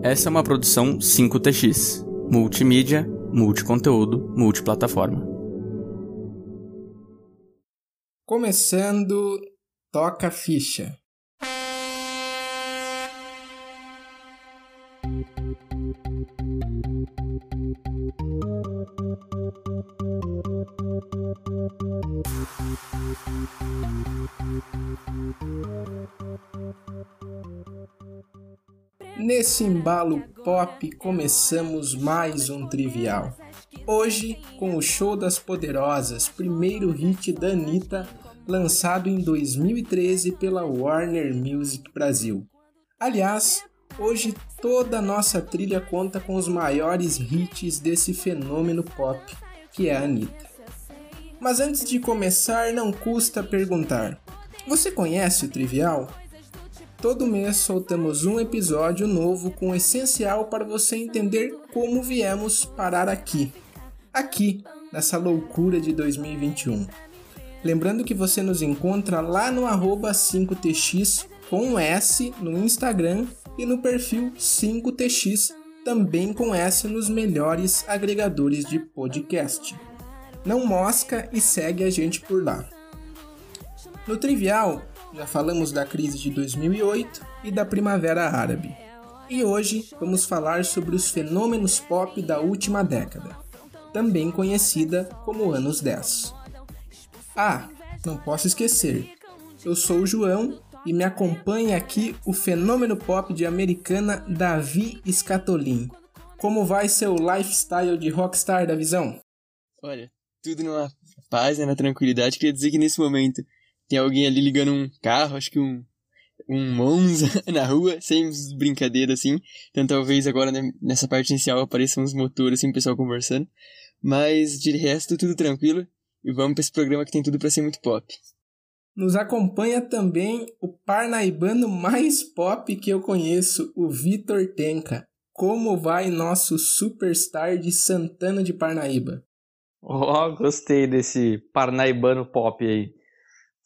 Essa é uma produção 5TX, multimídia, multiconteúdo, multiplataforma. Começando, toca ficha. Nesse embalo pop começamos mais um trivial. Hoje com o Show das Poderosas, primeiro hit da Anitta, lançado em 2013 pela Warner Music Brasil. Aliás, hoje toda a nossa trilha conta com os maiores hits desse fenômeno pop, que é a Anitta. Mas antes de começar, não custa perguntar: você conhece o Trivial? Todo mês soltamos um episódio novo com o essencial para você entender como viemos parar aqui. Aqui, nessa loucura de 2021. Lembrando que você nos encontra lá no 5tx com um S no Instagram e no perfil 5tx também com S nos melhores agregadores de podcast. Não mosca e segue a gente por lá. No Trivial, já falamos da crise de 2008 e da Primavera Árabe. E hoje vamos falar sobre os fenômenos pop da última década, também conhecida como anos 10. Ah, não posso esquecer. Eu sou o João e me acompanha aqui o fenômeno pop de americana Davi Scatolin. Como vai seu lifestyle de rockstar da visão? Olha, tudo numa paz, né, na tranquilidade. Queria dizer que nesse momento tem alguém ali ligando um carro, acho que um, um Monza na rua, sem brincadeira assim. Então talvez agora né, nessa parte inicial apareçam uns motores assim, o pessoal conversando. Mas de resto, tudo tranquilo. E vamos para esse programa que tem tudo para ser muito pop. Nos acompanha também o parnaibano mais pop que eu conheço, o Vitor Tenka. Como vai nosso superstar de Santana de Parnaíba? Oh, gostei desse parnaibano pop aí.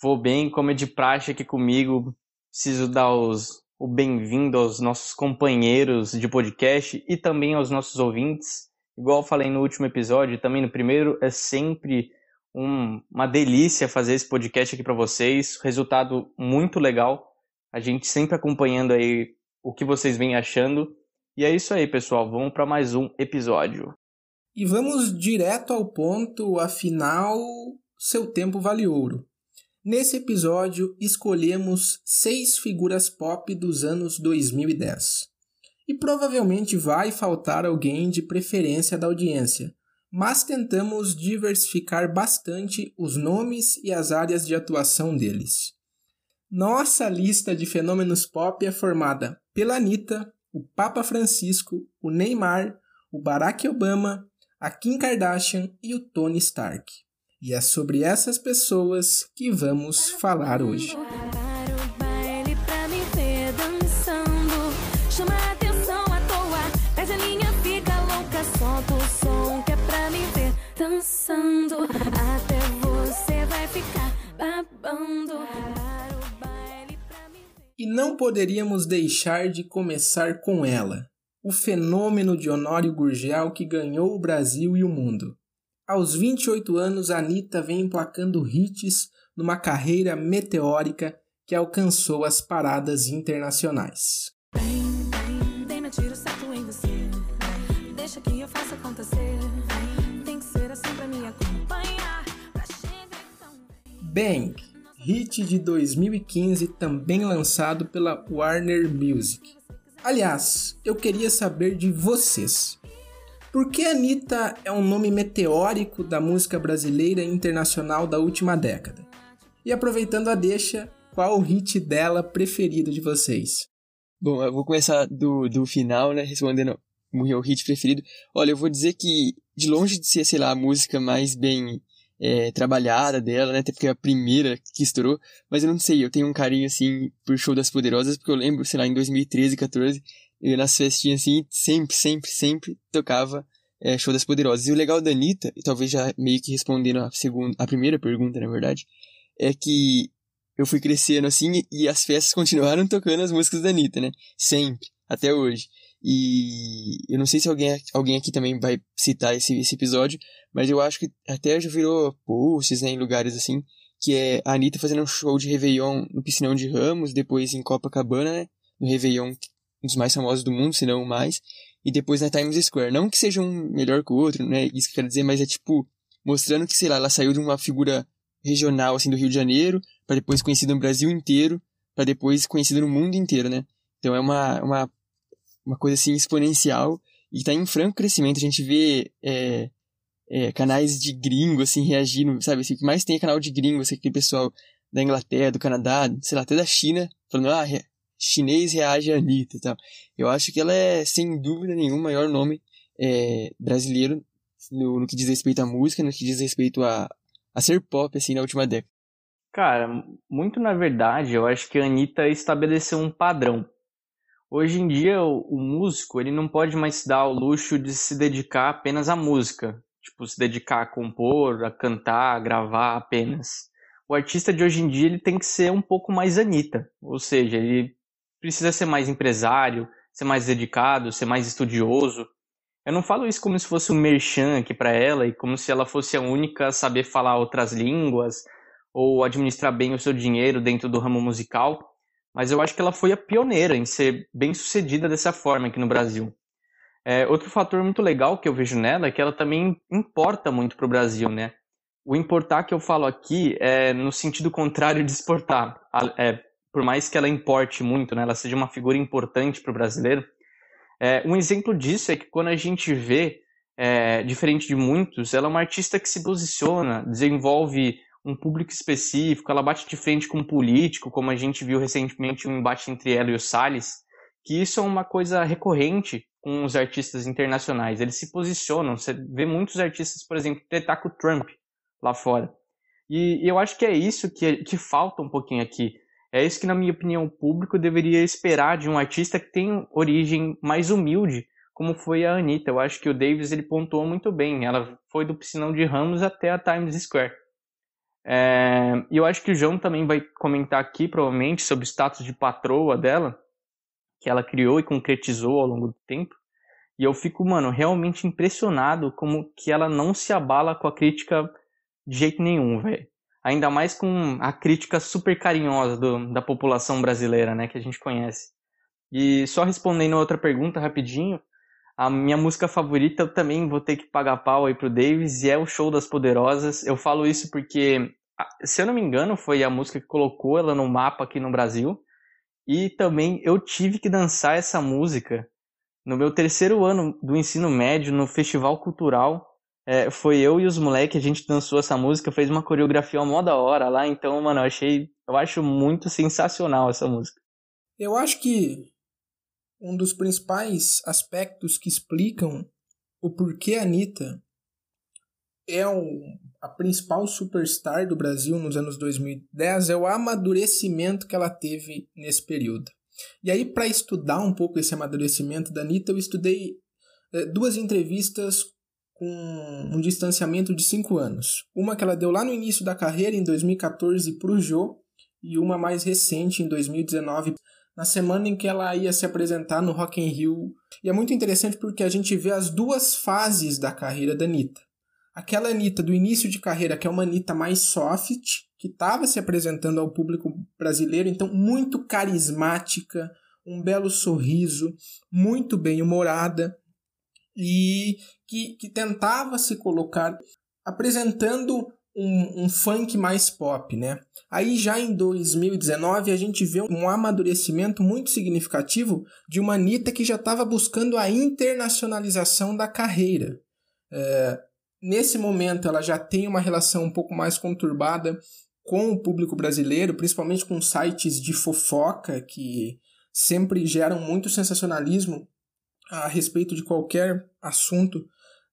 Vou bem, como é de praxe aqui comigo. Preciso dar os, o bem-vindo aos nossos companheiros de podcast e também aos nossos ouvintes. Igual falei no último episódio, também no primeiro, é sempre um, uma delícia fazer esse podcast aqui para vocês. Resultado muito legal. A gente sempre acompanhando aí o que vocês vêm achando. E é isso aí, pessoal. Vamos para mais um episódio. E vamos direto ao ponto, afinal, seu tempo vale ouro. Nesse episódio, escolhemos seis figuras pop dos anos 2010. E provavelmente vai faltar alguém de preferência da audiência, mas tentamos diversificar bastante os nomes e as áreas de atuação deles. Nossa lista de fenômenos pop é formada pela Anitta, o Papa Francisco, o Neymar, o Barack Obama, a Kim Kardashian e o Tony Stark. E é sobre essas pessoas que vamos falar hoje. Dançando, até você vai ficar babando. E não poderíamos deixar de começar com ela, o fenômeno de Honório Gurgel que ganhou o Brasil e o mundo. Aos 28 anos, Anitta vem emplacando hits numa carreira meteórica que alcançou as paradas internacionais. Bang, hit de 2015 também lançado pela Warner Music. Aliás, eu queria saber de vocês. Por que Anitta é um nome meteórico da música brasileira e internacional da última década? E aproveitando a deixa, qual o hit dela preferido de vocês? Bom, eu vou começar do, do final, né? Respondendo o meu hit preferido. Olha, eu vou dizer que, de longe de ser, sei lá, a música mais bem é, trabalhada dela, né? Até porque é a primeira que estourou. Mas eu não sei, eu tenho um carinho, assim, por Show das Poderosas, porque eu lembro, sei lá, em 2013, 14, eu nas festinhas assim, sempre, sempre, sempre tocava é, Show das Poderosas. E o legal da Anitta, e talvez já meio que respondendo a, segunda, a primeira pergunta, na verdade, é que eu fui crescendo assim e as festas continuaram tocando as músicas da Anitta, né? Sempre, até hoje. E eu não sei se alguém, alguém aqui também vai citar esse, esse episódio, mas eu acho que até já virou posts né, em lugares assim, que é a Anitta fazendo um show de Réveillon no Piscinão de Ramos, depois em Copacabana, né, no Réveillon, um dos mais famosos do mundo, se não o mais, e depois na Times Square. Não que seja um melhor que o outro, né, isso que eu quero dizer, mas é tipo, mostrando que, sei lá, ela saiu de uma figura regional, assim, do Rio de Janeiro, para depois conhecida no Brasil inteiro, para depois conhecida no mundo inteiro, né. Então é uma, uma uma coisa assim exponencial e está em franco crescimento. A gente vê é, é, canais de gringo assim reagindo, sabe? Assim, o que mais tem é canal de gringo, assim, aquele pessoal da Inglaterra, do Canadá, sei lá, até da China, falando, ah, chinês reage a Anitta e tal. Eu acho que ela é, sem dúvida nenhuma, o maior nome é, brasileiro no, no, que diz respeito à música, no que diz respeito a, a ser pop, assim, na última década. Cara, muito na verdade, eu acho que a Anitta estabeleceu um padrão. Hoje em dia, o, o, músico ele não pode mais se dar o luxo de se dedicar apenas à música, tipo se dedicar a compor, a cantar, a gravar apenas. O artista de hoje em dia ele tem que ser um pouco mais Anitta, ou seja, ele precisa ser mais empresário, ser mais dedicado, ser mais estudioso. Eu não falo isso como se fosse um merchan aqui para ela e como se ela fosse a única a saber falar outras línguas ou administrar bem o seu dinheiro dentro do ramo musical mas eu acho que ela foi a pioneira em ser bem sucedida dessa forma aqui no Brasil. É, outro fator muito legal que eu vejo nela é que ela também importa muito para o Brasil, né? O importar que eu falo aqui é no sentido contrário de exportar. É, por mais que ela importe muito, né, ela seja uma figura importante para o brasileiro. É, um exemplo disso é que quando a gente vê, é, diferente de muitos, ela é uma artista que se posiciona, desenvolve um público específico, ela bate de frente com um político, como a gente viu recentemente um embate entre ela e o Salles, que isso é uma coisa recorrente com os artistas internacionais. Eles se posicionam, você vê muitos artistas, por exemplo, tretar com o Trump lá fora. E eu acho que é isso que, que falta um pouquinho aqui. É isso que, na minha opinião, o público deveria esperar de um artista que tem origem mais humilde, como foi a Anitta. Eu acho que o Davis ele pontuou muito bem. Ela foi do Piscinão de Ramos até a Times Square. É, e eu acho que o João também vai comentar aqui, provavelmente, sobre o status de patroa dela, que ela criou e concretizou ao longo do tempo. E eu fico, mano, realmente impressionado como que ela não se abala com a crítica de jeito nenhum, velho. Ainda mais com a crítica super carinhosa do, da população brasileira, né, que a gente conhece. E só respondendo outra pergunta rapidinho, a minha música favorita eu também vou ter que pagar pau aí pro Davis e é o Show das Poderosas. Eu falo isso porque, se eu não me engano, foi a música que colocou ela no mapa aqui no Brasil. E também eu tive que dançar essa música no meu terceiro ano do ensino médio, no Festival Cultural. É, foi eu e os moleques, a gente dançou essa música, fez uma coreografia mó da hora lá. Então, mano, eu achei, eu acho muito sensacional essa música. Eu acho que um dos principais aspectos que explicam o porquê a Anitta é o, a principal superstar do Brasil nos anos 2010 é o amadurecimento que ela teve nesse período. E aí, para estudar um pouco esse amadurecimento da Anitta, eu estudei é, duas entrevistas com um distanciamento de cinco anos. Uma que ela deu lá no início da carreira, em 2014, para o Jô, e uma mais recente, em 2019, na semana em que ela ia se apresentar no Rock in Rio. E é muito interessante porque a gente vê as duas fases da carreira da Anitta. Aquela Anitta do início de carreira, que é uma Anitta mais soft, que estava se apresentando ao público brasileiro, então muito carismática, um belo sorriso, muito bem humorada e que, que tentava se colocar apresentando um, um, funk mais pop, né? Aí já em 2019 a gente vê um amadurecimento muito significativo de uma Anitta que já estava buscando a internacionalização da carreira. É, nesse momento ela já tem uma relação um pouco mais conturbada com o público brasileiro, principalmente com sites de fofoca que sempre geram muito sensacionalismo a respeito de qualquer assunto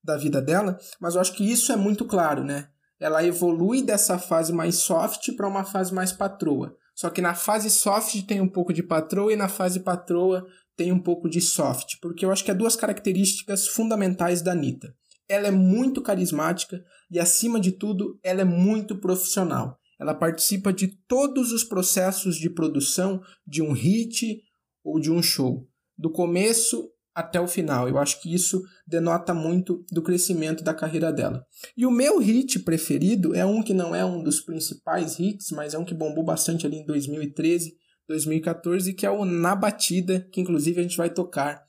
da vida dela, mas eu acho que isso é muito claro, né? ela evolui dessa fase mais soft para uma fase mais patroa. Só que na fase soft tem um pouco de patroa e na fase patroa tem um pouco de soft, porque eu acho que é duas características fundamentais da Anitta. Ela é muito carismática e, acima de tudo, ela é muito profissional. Ela participa de todos os processos de produção de um hit ou de um show, do começo até o final. Eu acho que isso denota muito do crescimento da carreira dela. E o meu hit preferido é um que não é um dos principais hits, mas é um que bombou bastante ali em 2013, 2014, que é o Na Batida, que inclusive a gente vai tocar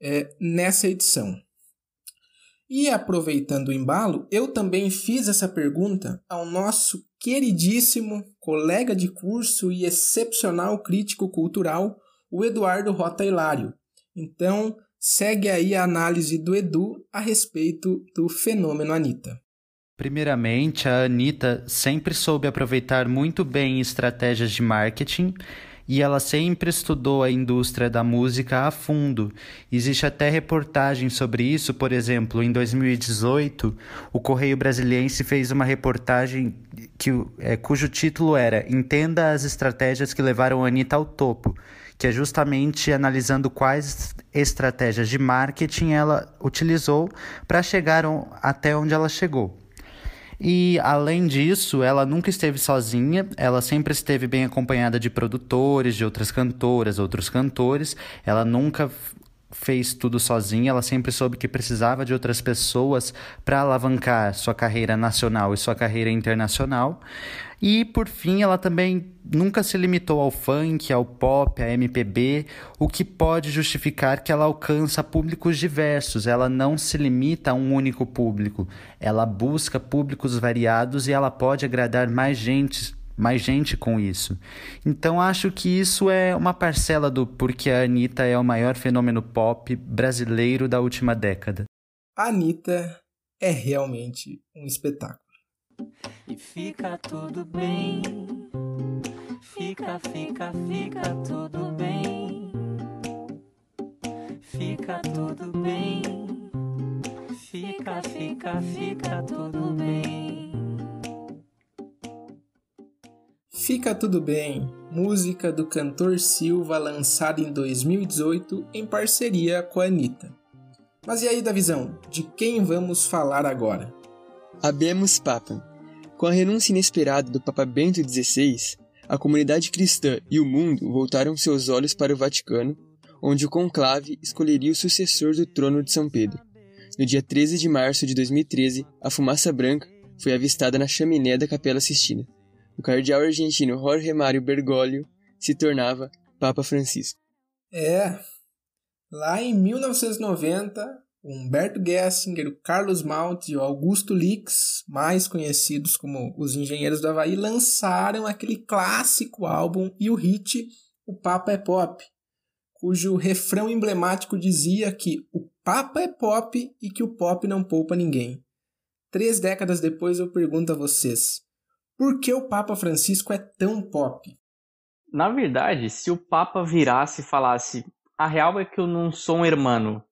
é, nessa edição. E aproveitando o embalo, eu também fiz essa pergunta ao nosso queridíssimo colega de curso e excepcional crítico cultural, o Eduardo Rota Hilário. Então, segue aí a análise do Edu a respeito do fenômeno Anitta. Primeiramente, a Anitta sempre soube aproveitar muito bem estratégias de marketing e ela sempre estudou a indústria da música a fundo. Existe até reportagem sobre isso, por exemplo, em 2018, o Correio Brasiliense fez uma reportagem que, é, cujo título era Entenda as estratégias que levaram a Anitta ao topo, que é justamente analisando quais estratégias de marketing ela utilizou para chegar até onde ela chegou. E além disso, ela nunca esteve sozinha, ela sempre esteve bem acompanhada de produtores, de outras cantoras, outros cantores. Ela nunca fez tudo sozinha, ela sempre soube que precisava de outras pessoas para alavancar sua carreira nacional e sua carreira internacional. E por fim, ela também nunca se limitou ao funk, ao pop, à MPB, o que pode justificar que ela alcança públicos diversos. Ela não se limita a um único público. Ela busca públicos variados e ela pode agradar mais gente, mais gente com isso. Então acho que isso é uma parcela do porquê a Anitta é o maior fenômeno pop brasileiro da última década. A Anitta é realmente um espetáculo. E fica tudo bem. Fica, fica, fica tudo bem. Fica tudo bem. Fica, fica, fica tudo bem. Fica Tudo Bem, música do cantor Silva lançada em 2018 em parceria com a Anitta. Mas e aí, Davizão, de quem vamos falar agora? Abemos Papa. Com a renúncia inesperada do Papa Bento XVI, a comunidade cristã e o mundo voltaram seus olhos para o Vaticano, onde o conclave escolheria o sucessor do trono de São Pedro. No dia 13 de março de 2013, a fumaça branca foi avistada na chaminé da Capela Sistina o cardeal argentino Jorge Mário Bergoglio se tornava Papa Francisco. É, lá em 1990, o Humberto Gessinger, o Carlos Maltz e o Augusto Lix, mais conhecidos como os Engenheiros do Havaí, lançaram aquele clássico álbum e o hit O Papa é Pop, cujo refrão emblemático dizia que o Papa é pop e que o pop não poupa ninguém. Três décadas depois eu pergunto a vocês, por que o Papa Francisco é tão pop? Na verdade, se o Papa virasse e falasse: a real é que eu não sou um hermano,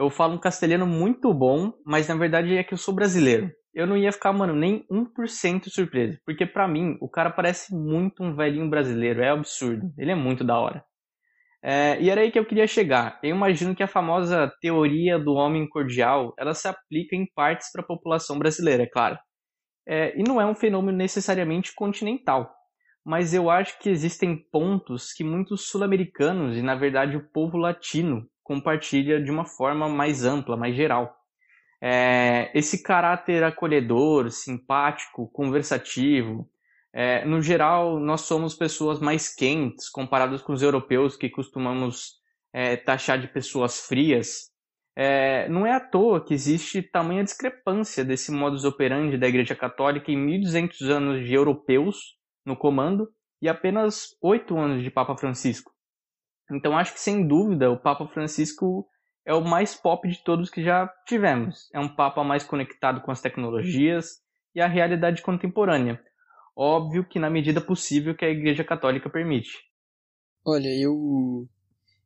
eu falo um castelhano muito bom, mas na verdade é que eu sou brasileiro. Eu não ia ficar, mano, nem 1% surpreso. Porque para mim, o cara parece muito um velhinho brasileiro. É absurdo. Ele é muito da hora. É, e era aí que eu queria chegar. Eu imagino que a famosa teoria do homem cordial, ela se aplica em partes para a população brasileira, é claro. É, e não é um fenômeno necessariamente continental, mas eu acho que existem pontos que muitos sul-americanos e, na verdade, o povo latino compartilha de uma forma mais ampla, mais geral. É, esse caráter acolhedor, simpático, conversativo. É, no geral, nós somos pessoas mais quentes comparados com os europeus que costumamos é, taxar de pessoas frias. É, não é à toa que existe tamanha discrepância desse modus operandi da Igreja Católica em 1.200 anos de europeus no comando e apenas oito anos de Papa Francisco. Então acho que sem dúvida o Papa Francisco é o mais pop de todos que já tivemos. É um Papa mais conectado com as tecnologias e a realidade contemporânea. Óbvio que na medida possível que a Igreja Católica permite. Olha, eu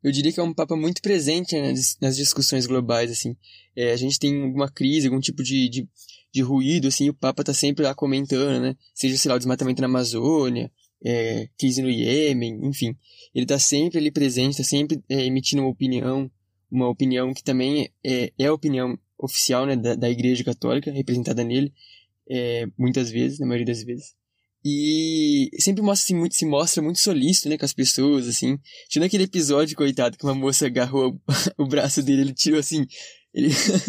eu diria que é um Papa muito presente né, nas discussões globais, assim. É, a gente tem alguma crise, algum tipo de, de, de, ruído, assim, o Papa tá sempre lá comentando, né? Seja, sei lá, o desmatamento na Amazônia, é, crise no Iêmen, enfim. Ele tá sempre ali presente, tá sempre é, emitindo uma opinião, uma opinião que também é, é a opinião oficial, né, da, da Igreja Católica, representada nele, é, muitas vezes, na maioria das vezes. E sempre mostra, assim, muito, se mostra muito solícito, né, com as pessoas, assim. Tinha aquele episódio, coitado, que uma moça agarrou o braço dele, ele tirou assim, ele,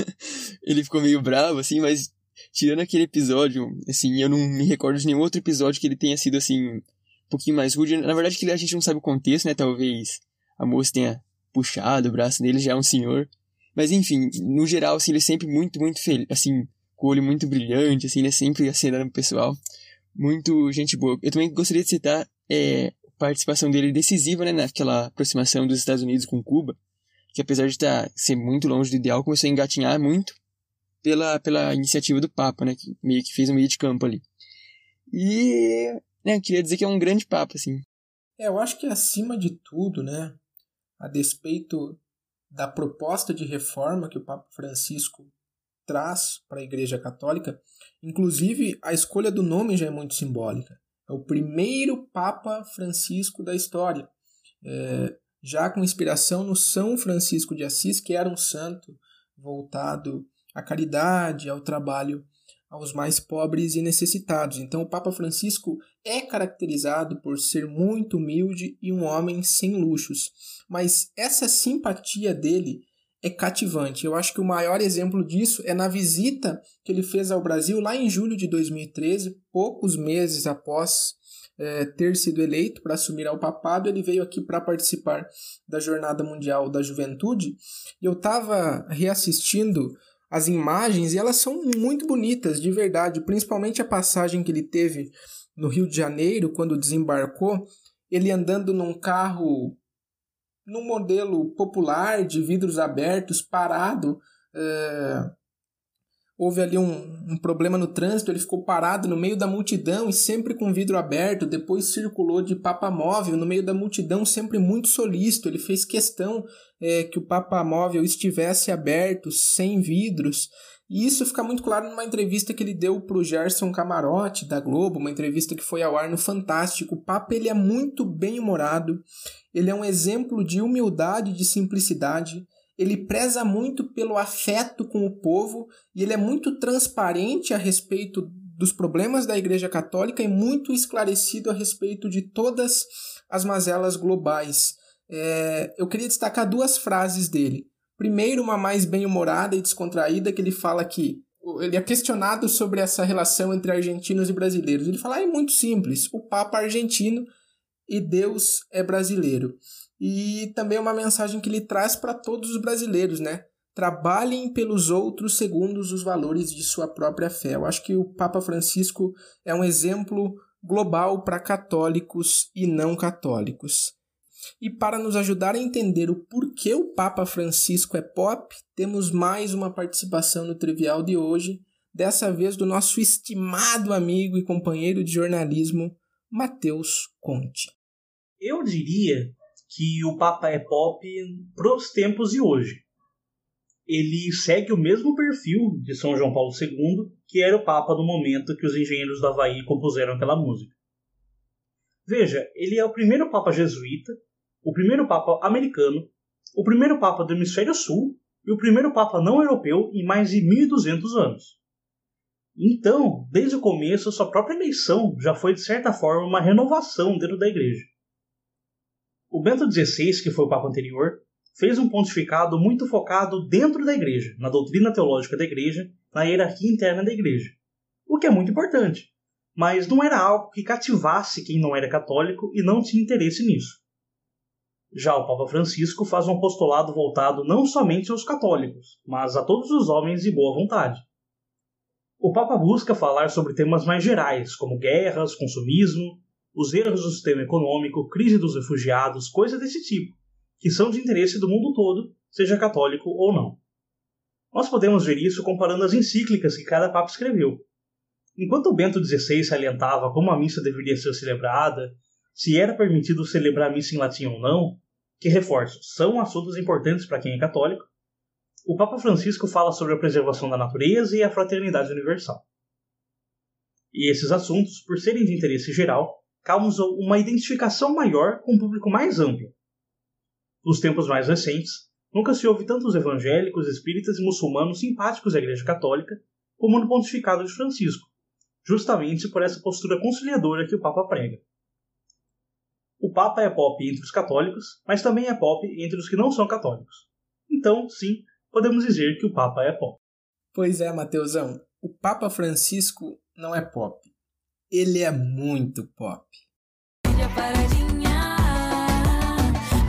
ele ficou meio bravo, assim, mas tirando aquele episódio, assim, eu não me recordo de nenhum outro episódio que ele tenha sido, assim, um pouquinho mais rude. Na verdade, que a gente não sabe o contexto, né, talvez a moça tenha puxado o braço dele, já é um senhor. Mas, enfim, no geral, assim, ele é sempre muito, muito feliz, assim, com o olho muito brilhante, assim, né, sempre acenando o pessoal muito gente boa. Eu também gostaria de citar é, a participação dele decisiva né, naquela aproximação dos Estados Unidos com Cuba, que apesar de tá, ser muito longe do ideal, começou a engatinhar muito pela, pela iniciativa do Papa, né, que meio que fez um meio de campo ali. E né, queria dizer que é um grande Papa, assim. É, eu acho que acima de tudo, né, a despeito da proposta de reforma que o Papa Francisco traz para a Igreja Católica, inclusive a escolha do nome já é muito simbólica. É o primeiro Papa Francisco da história, é, já com inspiração no São Francisco de Assis, que era um santo voltado à caridade, ao trabalho aos mais pobres e necessitados. Então, o Papa Francisco é caracterizado por ser muito humilde e um homem sem luxos. Mas essa simpatia dele é cativante. Eu acho que o maior exemplo disso é na visita que ele fez ao Brasil lá em julho de 2013, poucos meses após é, ter sido eleito para assumir ao papado, ele veio aqui para participar da Jornada Mundial da Juventude. E eu estava reassistindo as imagens e elas são muito bonitas, de verdade, principalmente a passagem que ele teve no Rio de Janeiro, quando desembarcou, ele andando num carro num modelo popular de vidros abertos, parado. É... Houve ali um, um problema no trânsito, ele ficou parado no meio da multidão e sempre com vidro aberto. Depois circulou de Papa Móvel no meio da multidão, sempre muito solícito. Ele fez questão é, que o Papa Móvel estivesse aberto, sem vidros. E isso fica muito claro numa entrevista que ele deu para o Gerson Camarote, da Globo, uma entrevista que foi ao ar no Fantástico. O Papa ele é muito bem-humorado, ele é um exemplo de humildade e de simplicidade, ele preza muito pelo afeto com o povo e ele é muito transparente a respeito dos problemas da Igreja Católica e muito esclarecido a respeito de todas as mazelas globais. É, eu queria destacar duas frases dele. Primeiro, uma mais bem-humorada e descontraída, que ele fala que ele é questionado sobre essa relação entre argentinos e brasileiros. Ele fala: ah, é muito simples, o Papa é argentino e Deus é brasileiro. E também uma mensagem que ele traz para todos os brasileiros, né? Trabalhem pelos outros segundo os valores de sua própria fé. Eu acho que o Papa Francisco é um exemplo global para católicos e não católicos. E para nos ajudar a entender o porquê o Papa Francisco é pop, temos mais uma participação no Trivial de hoje, dessa vez do nosso estimado amigo e companheiro de jornalismo, Matheus Conte. Eu diria que o Papa é pop pros tempos de hoje. Ele segue o mesmo perfil de São João Paulo II, que era o Papa no momento que os engenheiros do Havaí compuseram aquela música. Veja, ele é o primeiro Papa jesuíta o primeiro Papa americano, o primeiro Papa do Hemisfério Sul e o primeiro Papa não europeu em mais de 1200 anos. Então, desde o começo, sua própria eleição já foi de certa forma uma renovação dentro da Igreja. O Bento XVI, que foi o Papa anterior, fez um pontificado muito focado dentro da Igreja, na doutrina teológica da Igreja, na hierarquia interna da Igreja, o que é muito importante, mas não era algo que cativasse quem não era católico e não tinha interesse nisso. Já o Papa Francisco faz um apostolado voltado não somente aos católicos, mas a todos os homens de boa vontade. O Papa busca falar sobre temas mais gerais, como guerras, consumismo, os erros do sistema econômico, crise dos refugiados, coisas desse tipo, que são de interesse do mundo todo, seja católico ou não. Nós podemos ver isso comparando as encíclicas que cada Papa escreveu. Enquanto Bento XVI salientava como a missa deveria ser celebrada, se era permitido celebrar a missa em latim ou não, que reforço, são assuntos importantes para quem é católico, o Papa Francisco fala sobre a preservação da natureza e a fraternidade universal. E esses assuntos, por serem de interesse geral, causam uma identificação maior com um público mais amplo. Nos tempos mais recentes, nunca se houve tantos evangélicos, espíritas e muçulmanos simpáticos à Igreja Católica como no pontificado de Francisco, justamente por essa postura conciliadora que o Papa prega. O Papa é pop entre os católicos, mas também é pop entre os que não são católicos. Então, sim, podemos dizer que o Papa é pop. Pois é, Mateusão, o Papa Francisco não é pop. Ele é muito pop. A paradinha,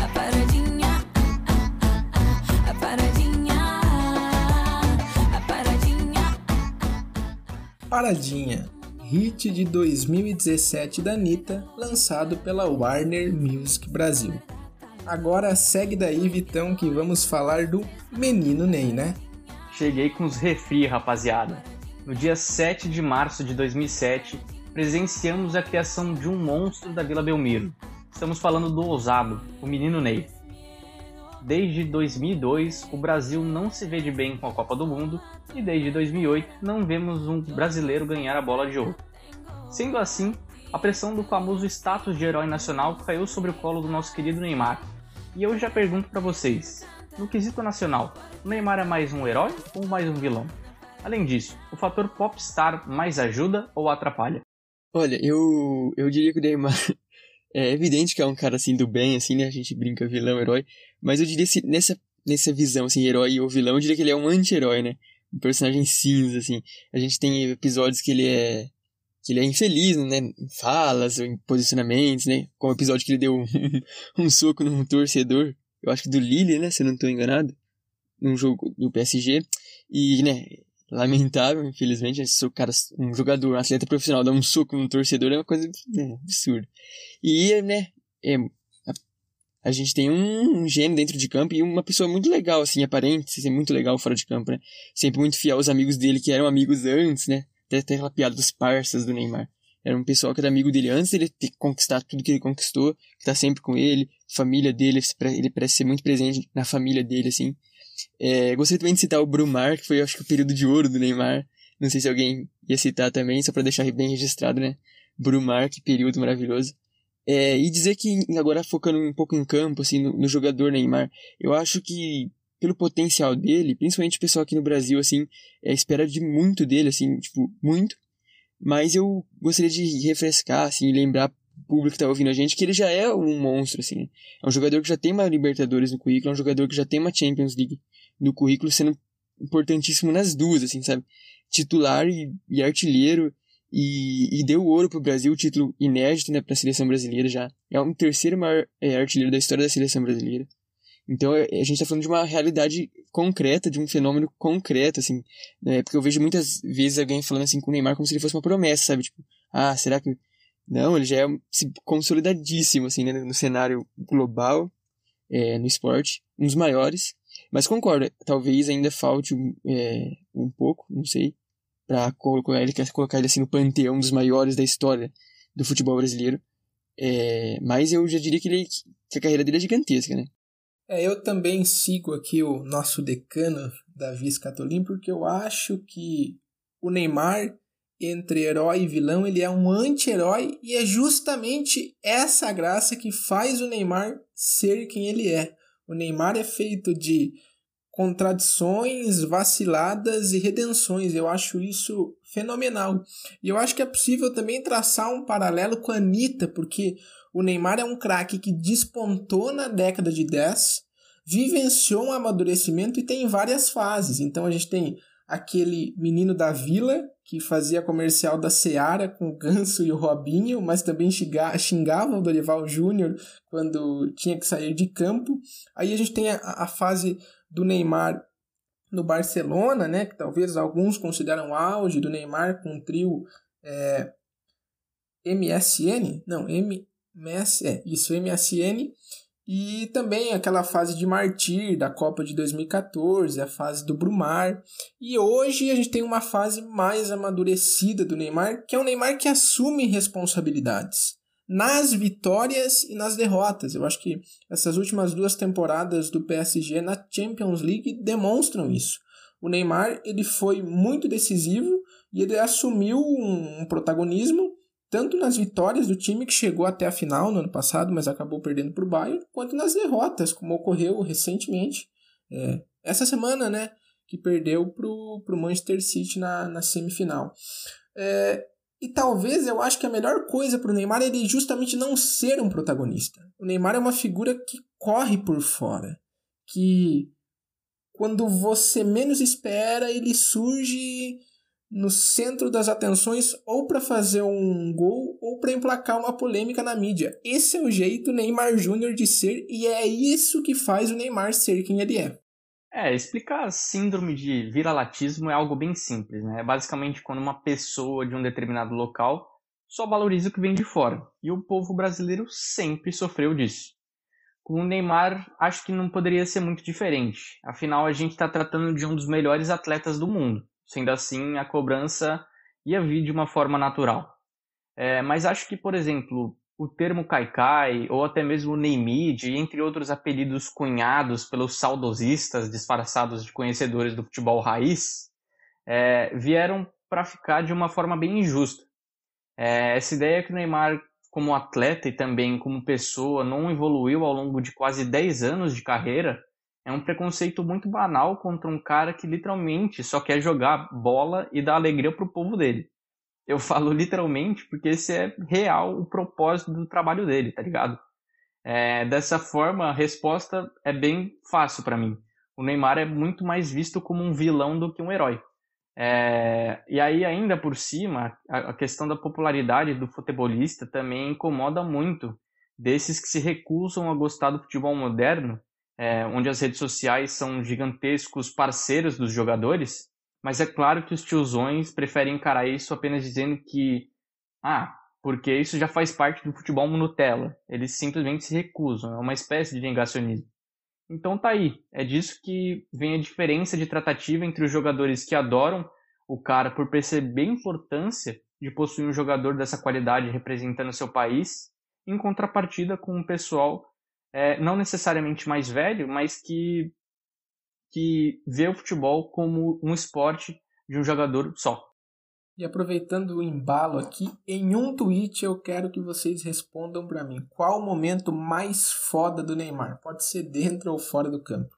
a paradinha, a paradinha, a paradinha. Paradinha, hit de 2017 da Anitta, lançado pela Warner Music Brasil. Agora segue daí, Vitão, que vamos falar do Menino Ney, né? Cheguei com os refri, rapaziada. No dia 7 de março de 2007, presenciamos a criação de um monstro da Vila Belmiro. Estamos falando do ousado, o menino Ney. Desde 2002, o Brasil não se vê de bem com a Copa do Mundo e desde 2008 não vemos um brasileiro ganhar a bola de ouro. Sendo assim, a pressão do famoso status de herói nacional caiu sobre o colo do nosso querido Neymar. E eu já pergunto para vocês, no quesito nacional, o Neymar é mais um herói ou mais um vilão? Além disso, o fator popstar mais ajuda ou atrapalha? Olha, eu, eu diria que o Neymar é evidente que é um cara assim do bem, assim, né? A gente brinca vilão, herói. Mas eu diria assim, nessa, nessa visão, assim, herói ou vilão, eu diria que ele é um anti-herói, né? Um personagem cinza, assim. A gente tem episódios que ele é que ele é infeliz, né, em falas, em posicionamentos, né, como o episódio que ele deu um, um soco num torcedor, eu acho que do Lille, né, se eu não estou enganado, num jogo do PSG, e, né, lamentável, infelizmente, cara, um jogador, um atleta profissional dar um soco num torcedor é uma coisa né, absurda. E, né, é, a, a gente tem um, um gênio dentro de campo e uma pessoa muito legal, assim, aparente, ser muito legal fora de campo, né, sempre muito fiel aos amigos dele que eram amigos antes, né, até, até aquela piada dos parças do Neymar. Era um pessoal que era amigo dele antes dele ter conquistado tudo que ele conquistou, que tá sempre com ele, família dele, ele parece ser muito presente na família dele, assim. É, gostaria também de citar o Brumar, que foi, acho que, o período de ouro do Neymar. Não sei se alguém ia citar também, só para deixar bem registrado, né? Brumar, que período maravilhoso. É, e dizer que, agora focando um pouco em campo, assim, no, no jogador Neymar, eu acho que pelo potencial dele, principalmente o pessoal aqui no Brasil, assim, é, espera de muito dele, assim, tipo, muito. Mas eu gostaria de refrescar, assim, lembrar público que tá ouvindo a gente que ele já é um monstro, assim. É um jogador que já tem uma Libertadores no currículo, é um jogador que já tem uma Champions League no currículo, sendo importantíssimo nas duas, assim, sabe? Titular e, e artilheiro, e, e, deu ouro pro Brasil, título inédito, né, pra seleção brasileira já. É o terceiro maior é, artilheiro da história da seleção brasileira. Então é, a gente está falando de uma realidade concreta, de um fenômeno concreto, assim. Né? Porque eu vejo muitas vezes alguém falando assim com o Neymar como se ele fosse uma promessa, sabe? Tipo, ah, será que. Não, ele já é consolidadíssimo, assim, né? No cenário global, é, no esporte, um dos maiores. Mas concordo, talvez ainda falte é, um pouco, não sei, para colocar ele, colocar ele assim no panteão dos maiores da história do futebol brasileiro. É, mas eu já diria que, ele, que a carreira dele é gigantesca, né? É, eu também sigo aqui o nosso decano, Davi Scatolin, porque eu acho que o Neymar, entre herói e vilão, ele é um anti-herói e é justamente essa graça que faz o Neymar ser quem ele é. O Neymar é feito de contradições, vaciladas e redenções. Eu acho isso fenomenal. E eu acho que é possível também traçar um paralelo com a Anitta, porque o Neymar é um craque que despontou na década de 10, vivenciou um amadurecimento e tem várias fases. Então a gente tem aquele menino da vila que fazia comercial da Seara com o Ganso e o Robinho, mas também xingava o Dorival Júnior quando tinha que sair de campo. Aí a gente tem a, a fase do Neymar no Barcelona, né, que talvez alguns consideram auge do Neymar com o trio é, MSN, não, M, MS, é, isso, MSN, e também aquela fase de Martir da Copa de 2014, a fase do Brumar. E hoje a gente tem uma fase mais amadurecida do Neymar, que é um Neymar que assume responsabilidades nas vitórias e nas derrotas. Eu acho que essas últimas duas temporadas do PSG na Champions League demonstram isso. O Neymar ele foi muito decisivo e ele assumiu um protagonismo tanto nas vitórias do time que chegou até a final no ano passado, mas acabou perdendo para o Bayern, quanto nas derrotas, como ocorreu recentemente, é, essa semana, né, que perdeu para o Manchester City na, na semifinal. É, E talvez eu acho que a melhor coisa para o Neymar é ele justamente não ser um protagonista. O Neymar é uma figura que corre por fora, que quando você menos espera, ele surge no centro das atenções ou para fazer um gol ou para emplacar uma polêmica na mídia. Esse é o jeito Neymar Júnior de ser e é isso que faz o Neymar ser quem ele é. É, explicar a síndrome de viralatismo é algo bem simples, né? É basicamente quando uma pessoa de um determinado local só valoriza o que vem de fora. E o povo brasileiro sempre sofreu disso. Com o Neymar, acho que não poderia ser muito diferente. Afinal, a gente está tratando de um dos melhores atletas do mundo. Sendo assim, a cobrança ia vir de uma forma natural. É, mas acho que, por exemplo, o termo Kaikai, ou até mesmo Neymid, entre outros apelidos cunhados pelos saudosistas disfarçados de conhecedores do futebol raiz, é, vieram para ficar de uma forma bem injusta. É, essa ideia que o Neymar, como atleta e também como pessoa, não evoluiu ao longo de quase 10 anos de carreira, é um preconceito muito banal contra um cara que literalmente só quer jogar bola e dar alegria pro povo dele. Eu falo literalmente porque esse é real o propósito do trabalho dele, tá ligado? É, dessa forma, a resposta é bem fácil para mim. O Neymar é muito mais visto como um vilão do que um herói. É, e aí, ainda por cima, a, a questão da popularidade do futebolista também incomoda muito desses que se recusam a gostar do futebol moderno, é, onde as redes sociais são gigantescos parceiros dos jogadores, mas é claro que os tiozões preferem encarar isso apenas dizendo que, ah, porque isso já faz parte do futebol Nutella. Eles simplesmente se recusam, é uma espécie de negacionismo. Então tá aí, é disso que vem a diferença de tratativa entre os jogadores que adoram o cara por perceber a importância de possuir um jogador dessa qualidade representando seu país, em contrapartida com um pessoal é, não necessariamente mais velho, mas que, que vê o futebol como um esporte de um jogador só. E aproveitando o embalo aqui, em um tweet eu quero que vocês respondam para mim. Qual o momento mais foda do Neymar? Pode ser dentro ou fora do campo.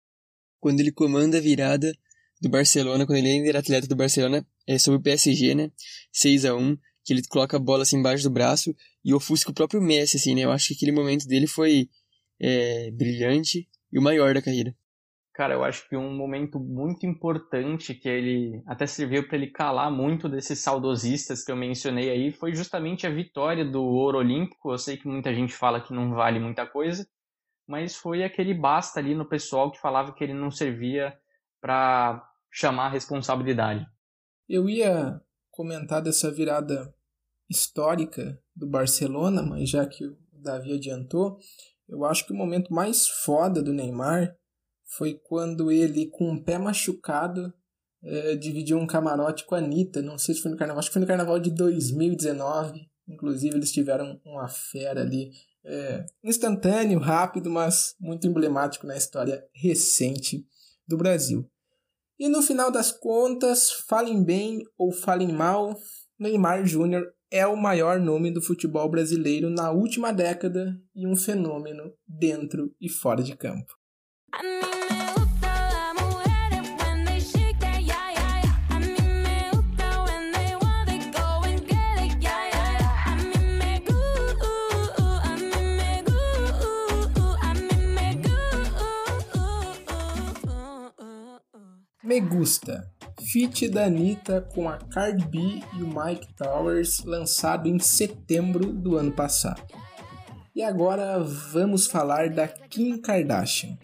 Quando ele comanda a virada do Barcelona, quando ele ainda era atleta do Barcelona, é sobre o PSG, né? 6 a 1 que ele coloca a bola assim embaixo do braço e ofusca o próprio Messi, assim, né? Eu acho que aquele momento dele foi é, brilhante e o maior da carreira. Cara, eu acho que um momento muito importante que ele até serviu para ele calar muito desses saudosistas que eu mencionei aí foi justamente a vitória do ouro olímpico. Eu sei que muita gente fala que não vale muita coisa, mas foi aquele basta ali no pessoal que falava que ele não servia para chamar a responsabilidade. Eu ia comentar dessa virada histórica do Barcelona, mas já que o Davi adiantou, eu acho que o momento mais foda do Neymar foi quando ele, com um pé machucado, é, dividiu um camarote com a Anitta. Não sei se foi no carnaval, acho que foi no carnaval de 2019. Inclusive, eles tiveram uma fera ali. É, instantâneo, rápido, mas muito emblemático na história recente do Brasil. E no final das contas, falem bem ou falem mal, Neymar Júnior é o maior nome do futebol brasileiro na última década e um fenômeno dentro e fora de campo. Me gusta feat da Anitta com a Cardi B e o Mike Towers, lançado em setembro do ano passado. E agora vamos falar da Kim Kardashian.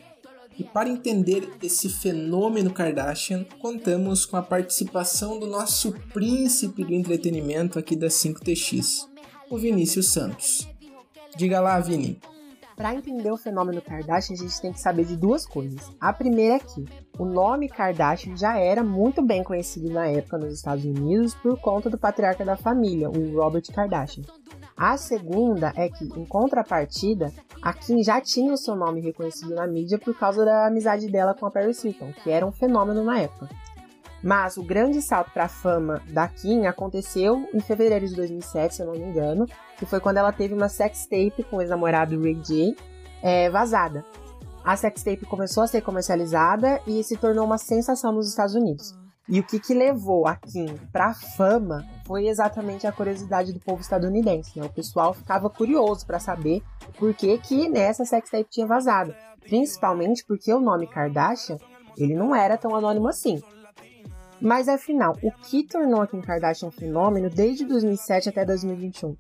E para entender esse fenômeno Kardashian, contamos com a participação do nosso príncipe do entretenimento aqui da 5TX, o Vinícius Santos. Diga lá, Vini. Para entender o fenômeno Kardashian, a gente tem que saber de duas coisas. A primeira é que o nome Kardashian já era muito bem conhecido na época nos Estados Unidos por conta do patriarca da família, o Robert Kardashian. A segunda é que, em contrapartida, a Kim já tinha o seu nome reconhecido na mídia por causa da amizade dela com a Paris Hilton, que era um fenômeno na época. Mas o grande salto para a fama da Kim aconteceu em fevereiro de 2007, se eu não me engano, que foi quando ela teve uma sextape com o ex-namorado Ray J é, vazada. A sextape começou a ser comercializada e se tornou uma sensação nos Estados Unidos. E o que, que levou a Kim pra fama foi exatamente a curiosidade do povo estadunidense, né? O pessoal ficava curioso para saber por que que nessa sextape tinha vazado. Principalmente porque o nome Kardashian, ele não era tão anônimo assim. Mas afinal, o que tornou a Kim Kardashian um fenômeno desde 2007 até 2021?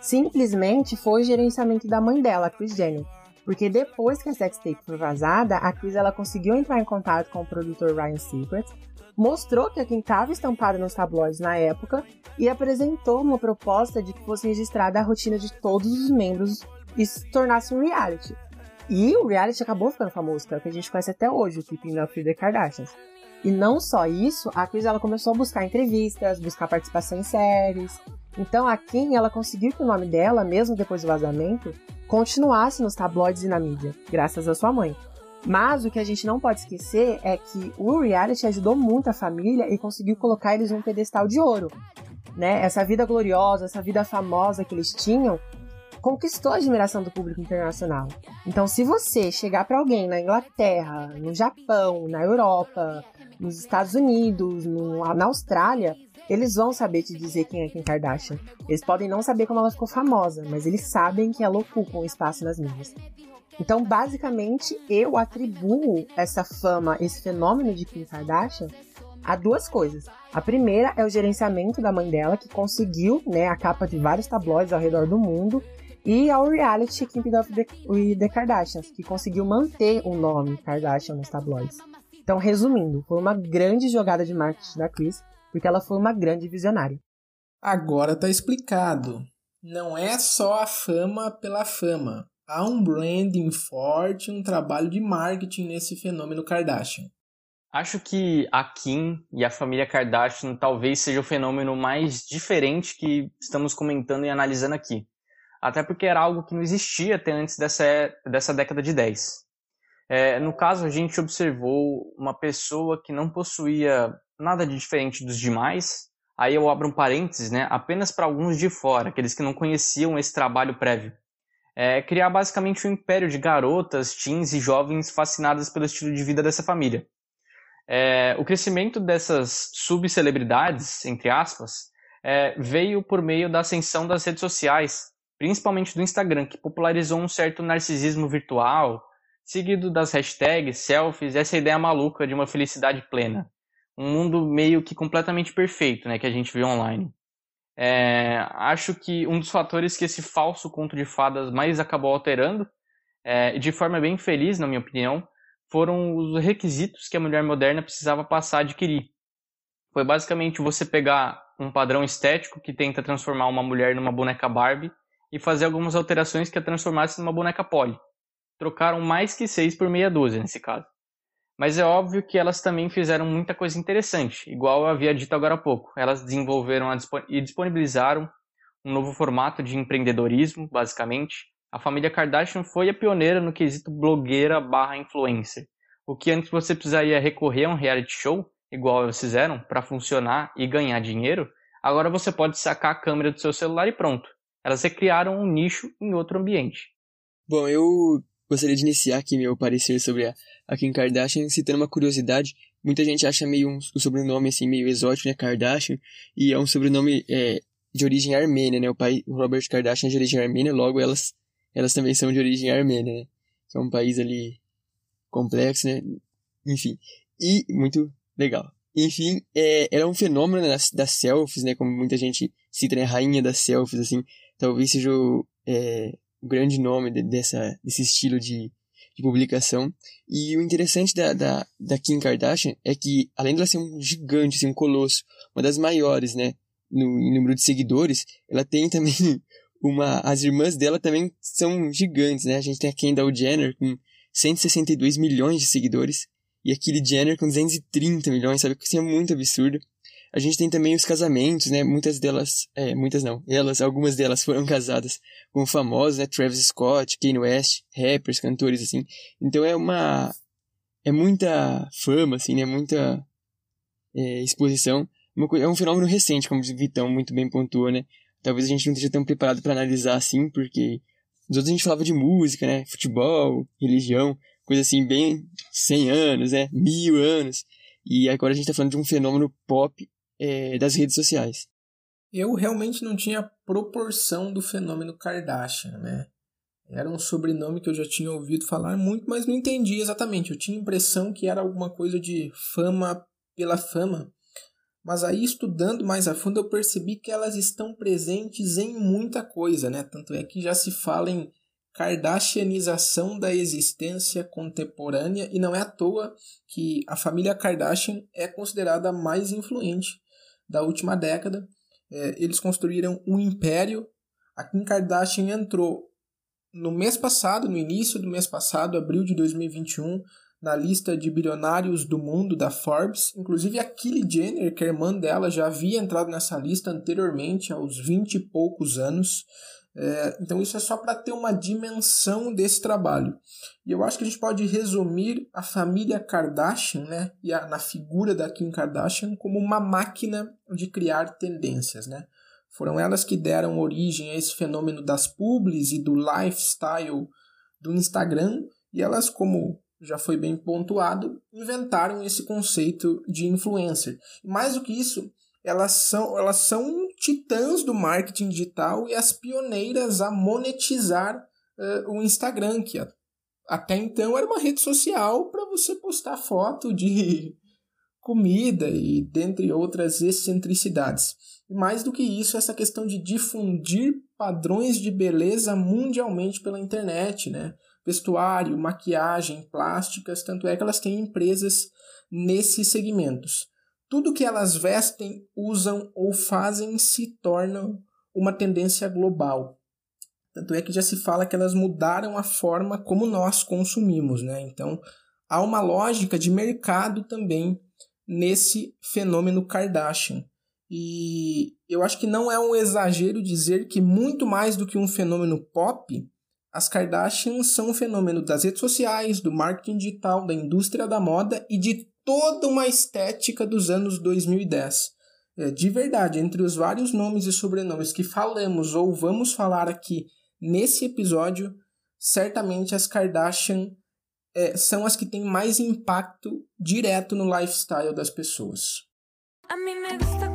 Simplesmente foi o gerenciamento da mãe dela, Kris Jenner. Porque depois que a sextape foi vazada, a Kris ela conseguiu entrar em contato com o produtor Ryan Seacrest, mostrou que a Kim estava estampada nos tabloides na época e apresentou uma proposta de que fosse registrada a rotina de todos os membros e se tornasse um reality. E o reality acabou ficando famoso, que é o que a gente conhece até hoje, o Keeping Up with the Kardashians. E não só isso, a Kris ela começou a buscar entrevistas, buscar participação em séries. Então a Kim ela conseguiu que o nome dela, mesmo depois do vazamento, continuasse nos tabloides e na mídia, graças à sua mãe. Mas o que a gente não pode esquecer é que o reality ajudou muito a família e conseguiu colocar eles num pedestal de ouro. Né? Essa vida gloriosa, essa vida famosa que eles tinham, conquistou a admiração do público internacional. Então, se você chegar para alguém na Inglaterra, no Japão, na Europa, nos Estados Unidos, no- na Austrália, eles vão saber te dizer quem é Kim Kardashian. Eles podem não saber como ela ficou famosa, mas eles sabem que ela ocupa um espaço nas mídias. Então, basicamente, eu atribuo essa fama, esse fenômeno de Kim Kardashian a duas coisas. A primeira é o gerenciamento da mãe dela, que conseguiu né, a capa de vários tabloides ao redor do mundo, e ao reality Keeping Up the, with the Kardashians, que conseguiu manter o nome Kardashian nos tabloides. Então, resumindo, foi uma grande jogada de marketing da Kris, porque ela foi uma grande visionária. Agora tá explicado. Não é só a fama pela fama. Há um branding forte, um trabalho de marketing nesse fenômeno Kardashian. Acho que a Kim e a família Kardashian talvez seja o fenômeno mais diferente que estamos comentando e analisando aqui. Até porque era algo que não existia até antes dessa, dessa década de 10. É, no caso, a gente observou uma pessoa que não possuía nada de diferente dos demais. Aí eu abro um parênteses, né? Apenas para alguns de fora, aqueles que não conheciam esse trabalho prévio. É, criar basicamente um império de garotas, teens e jovens fascinadas pelo estilo de vida dessa família. É, o crescimento dessas subcelebridades, entre aspas, é, veio por meio da ascensão das redes sociais, principalmente do Instagram, que popularizou um certo narcisismo virtual, seguido das hashtags, selfies, essa ideia maluca de uma felicidade plena. Um mundo meio que completamente perfeito, né, que a gente vê online. É, acho que um dos fatores que esse falso conto de fadas mais acabou alterando, é, de forma bem feliz, na minha opinião, foram os requisitos que a mulher moderna precisava passar a adquirir. Foi basicamente você pegar um padrão estético que tenta transformar uma mulher numa boneca Barbie e fazer algumas alterações que a transformasse numa boneca Polly. Trocaram mais que seis por meia dúzia nesse caso. Mas é óbvio que elas também fizeram muita coisa interessante, igual eu havia dito agora há pouco. Elas desenvolveram e disponibilizaram um novo formato de empreendedorismo, basicamente. A família Kardashian foi a pioneira no quesito blogueira barra influencer. O que antes você precisaria recorrer a um reality show, igual eles fizeram, para funcionar e ganhar dinheiro, agora você pode sacar a câmera do seu celular e pronto. Elas recriaram um nicho em outro ambiente. Bom, eu gostaria de iniciar aqui meu parecer sobre a, Kim Kardashian citando uma curiosidade. Muita gente acha meio um, o sobrenome assim meio exótico, né, Kardashian, e é um sobrenome é, de origem armênia, né? O pai o Robert Kardashian é de origem armênia, logo elas elas também são de origem armênia, né? Que é um país ali complexo, né? Enfim, e muito legal. Enfim, é, era um fenômeno das, das selfies, né? Como muita gente cita, né? Rainha das selfies, assim. Talvez seja o, é, o grande nome de- dessa, desse estilo de, de publicação. E o interessante da, da, da Kim Kardashian é que, além de ela ser um gigante, assim, um colosso, uma das maiores, né? No, em número de seguidores, ela tem também uma... As irmãs dela também são gigantes, né? A gente tem a Kendall Jenner com 162 milhões de seguidores e a Kylie Jenner com 230 milhões, sabe? Isso é muito absurdo. A gente tem também os casamentos, né? Muitas delas, é, muitas não, elas, algumas delas foram casadas com famosos, né? Travis Scott, Kanye West, rappers, cantores, assim. Então é uma, é muita fama, assim, né? Muita é, exposição. Uma é um fenômeno recente, como o Vitão muito bem pontuou, né? Talvez a gente não esteja tão preparado para analisar assim, porque nos outros a gente falava de música, né? Futebol, religião, coisa assim, bem 100 anos, né? Mil anos. E agora a gente está falando de um fenômeno pop é, das redes sociais. Eu realmente não tinha proporção do fenômeno Kardashian, né? Era um sobrenome que eu já tinha ouvido falar muito, mas não entendi exatamente. Eu tinha a impressão que era alguma coisa de fama pela fama. Mas aí, estudando mais a fundo, eu percebi que elas estão presentes em muita coisa, né? Tanto é que já se fala em Kardashianização da existência contemporânea, e não é à toa que a família Kardashian é considerada a mais influente da última década. É, eles construíram um império. A Kim Kardashian entrou no mês passado, no início do mês passado, abril de 2021, na lista de bilionários do mundo da Forbes. Inclusive a Kylie Jenner, que é irmã dela, já havia entrado nessa lista anteriormente, aos 20 e poucos anos. É, então isso é só para ter uma dimensão desse trabalho. E eu acho que a gente pode resumir a família Kardashian, né, e a, na figura da Kim Kardashian como uma máquina de criar tendências, né? Foram elas que deram origem a esse fenômeno das publis e do lifestyle do Instagram, e elas, como já foi bem pontuado, inventaram esse conceito de influencer. Mais do que isso, elas são, elas são titãs do marketing digital e as pioneiras a monetizar uh, o Instagram, que até então era uma rede social para você postar foto de comida e dentre outras excentricidades. E mais do que isso, essa questão de difundir padrões de beleza mundialmente pela internet, né? Vestuário, maquiagem, plásticas, tanto é que elas têm empresas nesses segmentos. Tudo que elas vestem, usam ou fazem se torna uma tendência global. Tanto é que já se fala que elas mudaram a forma como nós consumimos, né? Então, há uma lógica de mercado também nesse fenômeno Kardashian. E eu acho que não é um exagero dizer que muito mais do que um fenômeno pop, as Kardashians são um fenômeno das redes sociais, do marketing digital, da indústria da moda e de toda uma estética dos anos 2010. É, de verdade, entre os vários nomes e sobrenomes que falamos ou vamos falar aqui nesse episódio, certamente as Kardashian é, são as que têm mais impacto direto no lifestyle das pessoas. A mí me gusta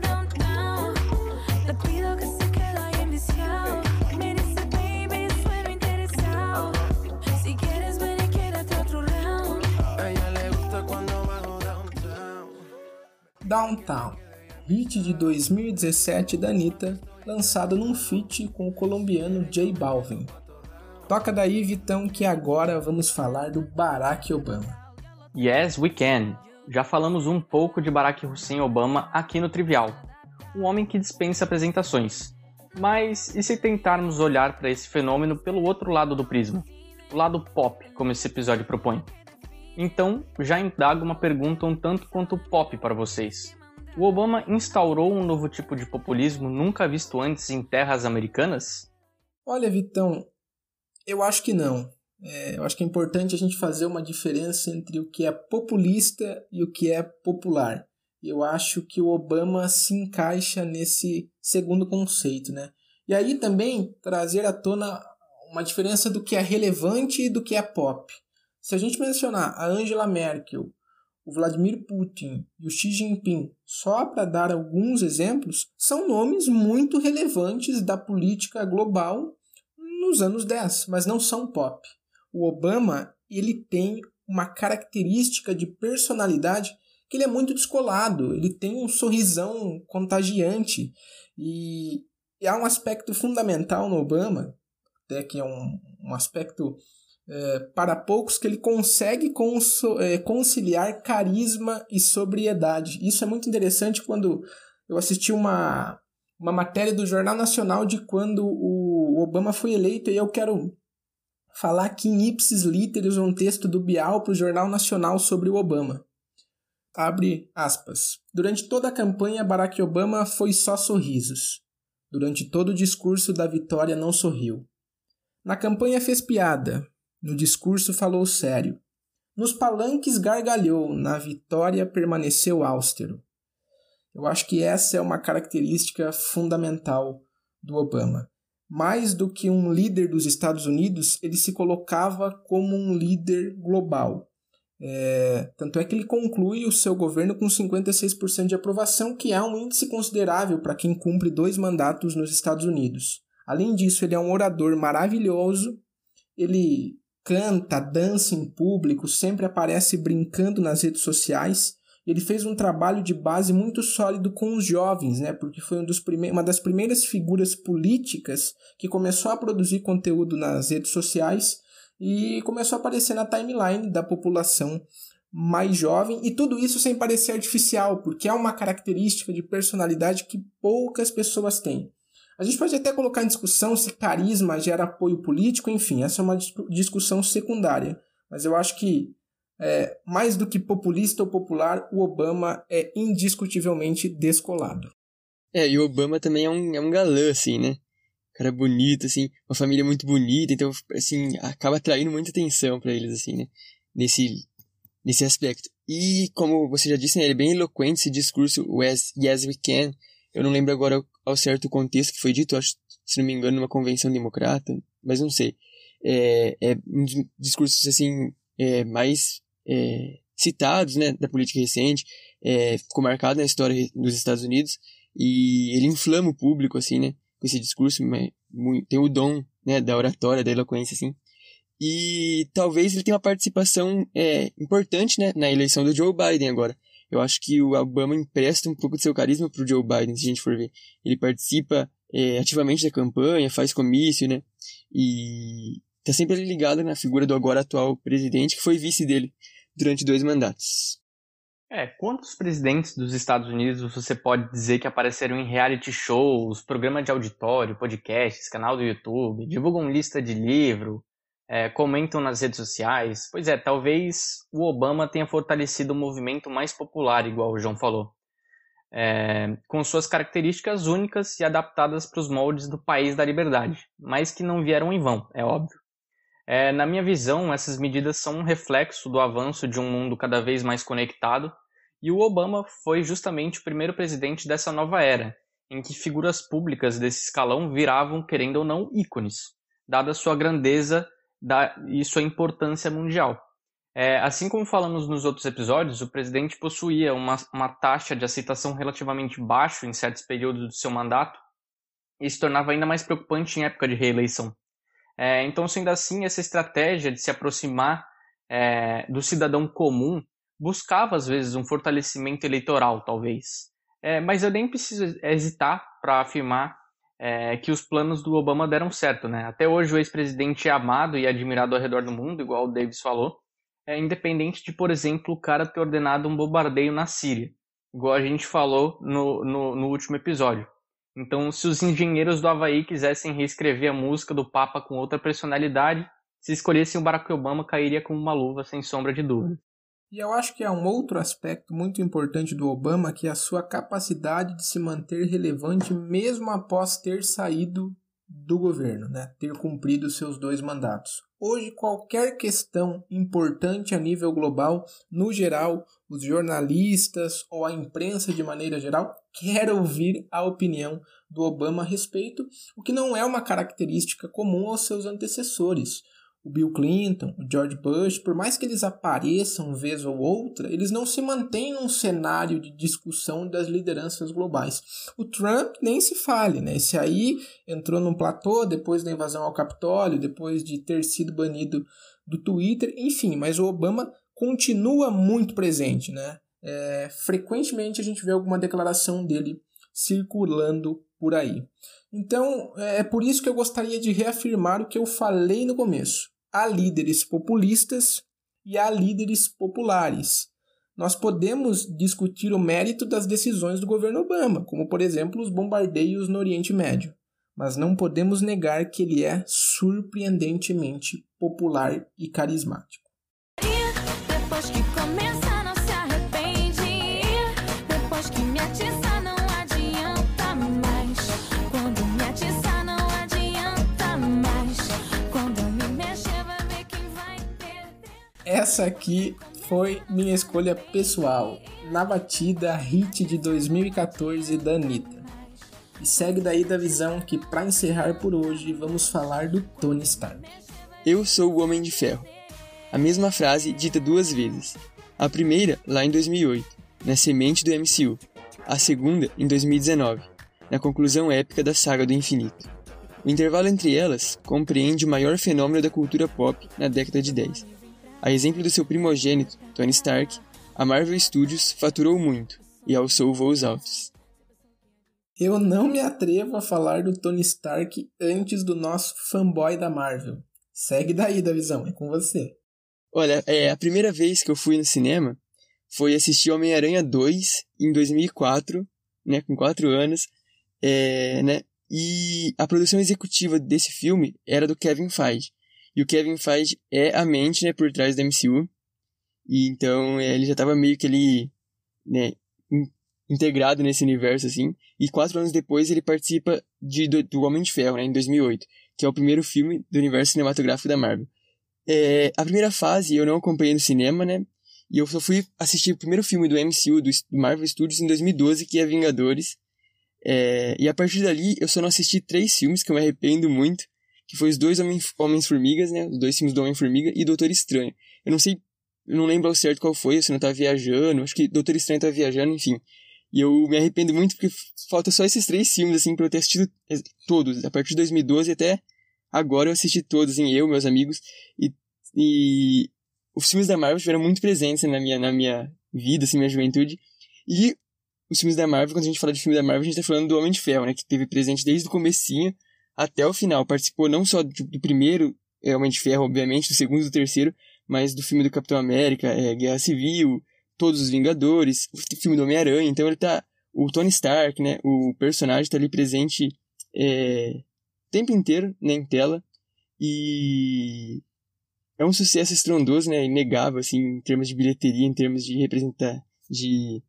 downtown. Downtown, hit de 2017 da Anitta, lançado num feat com o colombiano J Balvin. Toca daí, Vitão, que agora vamos falar do Barack Obama. Yes, we can. Já falamos um pouco de Barack Hussein Obama aqui no Trivial. Um homem que dispensa apresentações. Mas e se tentarmos olhar para esse fenômeno pelo outro lado do prisma? O lado pop, como esse episódio propõe. Então, já indago uma pergunta um tanto quanto pop para vocês. O Obama instaurou um novo tipo de populismo nunca visto antes em terras americanas? Olha, Vitão, eu acho que não. É, eu acho que é importante a gente fazer uma diferença entre o que é populista e o que é popular. Eu acho que o Obama se encaixa nesse segundo conceito, né? E aí também trazer à tona uma diferença do que é relevante e do que é pop. Se a gente mencionar a Angela Merkel, o Vladimir Putin e o Xi Jinping, só para dar alguns exemplos, são nomes muito relevantes da política global nos anos 10, mas não são pop. O Obama, ele tem uma característica de personalidade que ele é muito descolado, ele tem um sorrisão contagiante e, e há um aspecto fundamental no Obama, até que é um, um aspecto é, para poucos que ele consegue é, conciliar carisma e sobriedade. Isso é muito interessante quando eu assisti uma, uma matéria do Jornal Nacional de quando o Obama foi eleito e eu quero falar aqui em ipsis literis um texto do Bial para o Jornal Nacional sobre o Obama. Abre aspas. Durante toda a campanha, Barack Obama foi só sorrisos. Durante todo o discurso da vitória não sorriu. Na campanha fez piada, no discurso falou sério. Nos palanques gargalhou, na vitória permaneceu austero. Eu acho que essa é uma característica fundamental do Obama. Mais do que um líder dos Estados Unidos, ele se colocava como um líder global. É, tanto é que ele conclui o seu governo com 56% de aprovação, que é um índice considerável para quem cumpre dois mandatos nos Estados Unidos. Além disso, ele é um orador maravilhoso, ele canta, dança em público, sempre aparece brincando nas redes sociais. Ele fez um trabalho de base muito sólido com os jovens, né? Porque foi um dos uma das primeiras figuras políticas que começou a produzir conteúdo nas redes sociais e começou a aparecer na timeline da população mais jovem e tudo isso sem parecer artificial, porque é uma característica de personalidade que poucas pessoas têm. A gente pode até colocar em discussão se carisma gera apoio político, enfim, essa é uma discussão secundária. Mas eu acho que, é, mais do que populista ou popular, o Obama é indiscutivelmente descolado. É, e o Obama também é um, é um galã, assim, né? Cara bonito, assim, uma família muito bonita, então, assim, acaba atraindo muita atenção para eles, assim, né? Nesse, nesse aspecto. E, como você já disse, né, ele é bem eloquente, esse discurso, o yes, yes We Can, eu não lembro agora ao certo contexto que foi dito, acho, se não me engano, numa convenção democrata, mas não sei. É, é um dos discursos, assim, é, mais é, citados, né, da política recente, é, ficou marcado na história dos Estados Unidos, e ele inflama o público, assim, né, com esse discurso, tem o dom, né, da oratória, da eloquência, assim, e talvez ele tenha uma participação é, importante, né, na eleição do Joe Biden agora, eu acho que o Obama empresta um pouco de seu carisma pro Joe Biden, se a gente for ver. Ele participa é, ativamente da campanha, faz comício, né? E tá sempre ligado na figura do agora atual presidente, que foi vice dele durante dois mandatos. É, quantos presidentes dos Estados Unidos você pode dizer que apareceram em reality shows, programa de auditório, podcasts, canal do YouTube, divulgam lista de livro, é, comentam nas redes sociais. Pois é, talvez o Obama tenha fortalecido o movimento mais popular, igual o João falou, é, com suas características únicas e adaptadas para os moldes do país da liberdade, mas que não vieram em vão, é óbvio. É, na minha visão, essas medidas são um reflexo do avanço de um mundo cada vez mais conectado, e o Obama foi justamente o primeiro presidente dessa nova era, em que figuras públicas desse escalão viravam, querendo ou não, ícones, dada sua grandeza da, e sua importância mundial. É, assim como falamos nos outros episódios, o presidente possuía uma, uma taxa de aceitação relativamente baixa em certos períodos do seu mandato e se tornava ainda mais preocupante em época de reeleição. É, então, sendo assim, essa estratégia de se aproximar é, do cidadão comum buscava, às vezes, um fortalecimento eleitoral, talvez. É, mas eu nem preciso hesitar para afirmar é, que os planos do Obama deram certo, né? Até hoje o ex-presidente é amado e admirado ao redor do mundo, igual o Davis falou, é independente de, por exemplo, o cara ter ordenado um bombardeio na Síria, igual a gente falou no, no, no último episódio. Então, se os engenheiros do Havaí quisessem reescrever a música do Papa com outra personalidade, se escolhessem o Barack Obama, cairia como uma luva, sem sombra de dúvida. E eu acho que há um outro aspecto muito importante do Obama, que é a sua capacidade de se manter relevante mesmo após ter saído do governo, né? ter cumprido seus dois mandatos. Hoje, qualquer questão importante a nível global, no geral, os jornalistas ou a imprensa de maneira geral quer ouvir a opinião do Obama a respeito, o que não é uma característica comum aos seus antecessores o Bill Clinton, o George Bush, por mais que eles apareçam vez ou outra, eles não se mantêm num cenário de discussão das lideranças globais. O Trump nem se fale, né? Esse aí entrou num platô depois da invasão ao Capitólio, depois de ter sido banido do Twitter, enfim, mas o Obama continua muito presente, né? É, frequentemente a gente vê alguma declaração dele circulando por aí. Então, é por isso que eu gostaria de reafirmar o que eu falei no começo. Há líderes populistas e há líderes populares. Nós podemos discutir o mérito das decisões do governo Obama, como por exemplo os bombardeios no Oriente Médio, mas não podemos negar que ele é surpreendentemente popular e carismático. Essa aqui foi minha escolha pessoal, na batida hit de 2014 da Anitta. E segue daí da visão que, para encerrar por hoje, vamos falar do Tony Stark. Eu sou o Homem de Ferro. a mesma frase dita duas vezes. A primeira, lá em 2008, na semente do MCU. A segunda, em 2019, na conclusão épica da saga do infinito. O intervalo entre elas compreende o maior fenômeno da cultura pop na década de 10. A exemplo do seu primogênito, Tony Stark, a Marvel Studios faturou muito e alçou voos altos. Eu não me atrevo a falar do Tony Stark antes do nosso fanboy da Marvel. Segue daí, Davizão, é com você. Olha, é, a primeira vez que eu fui no cinema foi assistir Homem-Aranha 2 em 2004, né, com 4 anos, é, né, e a produção executiva desse filme era do Kevin Feige. E o Kevin Feige é a mente, né, por trás da MCU. E então é, ele já estava meio que ali, né, in- integrado nesse universo assim. E quatro anos depois ele participa de do, do Homem de Ferro, né, em 2008, que é o primeiro filme do universo cinematográfico da Marvel. É, a primeira fase eu não acompanhei no cinema, né? E eu só fui assistir o primeiro filme do MCU, do Marvel Studios, em 2012, que é Vingadores. É, e a partir dali eu só não assisti três filmes que eu me arrependo muito, que foi os dois Homens-Formigas, né? Os dois filmes do Homem-Formiga e Doutor Estranho. Eu não sei, eu não lembro ao certo qual foi, se não tava viajando, acho que Doutor Estranho tava viajando, enfim. E eu me arrependo muito porque falta só esses três filmes, assim, pra eu ter assistido eh, todos. A partir de 2012 até agora eu assisti todos, assim, eu, meus amigos. E, e os filmes da Marvel estiveram muito presentes na minha, na minha vida, assim, minha juventude. E os filmes da Marvel, quando a gente fala de filme da Marvel, a gente tá falando do Homem de Ferro, né? Que teve presente desde o comecinho até o final. Participou não só do, do primeiro é, Homem de Ferro, obviamente, do segundo e do terceiro, mas do filme do Capitão América, é, Guerra Civil, todos os Vingadores, o filme do Homem-Aranha. Então ele tá... O Tony Stark, né? O personagem tá ali presente é, o tempo inteiro, né, em tela. E é um sucesso estrondoso, né? Inegável, assim, em termos de bilheteria, em termos de representar... De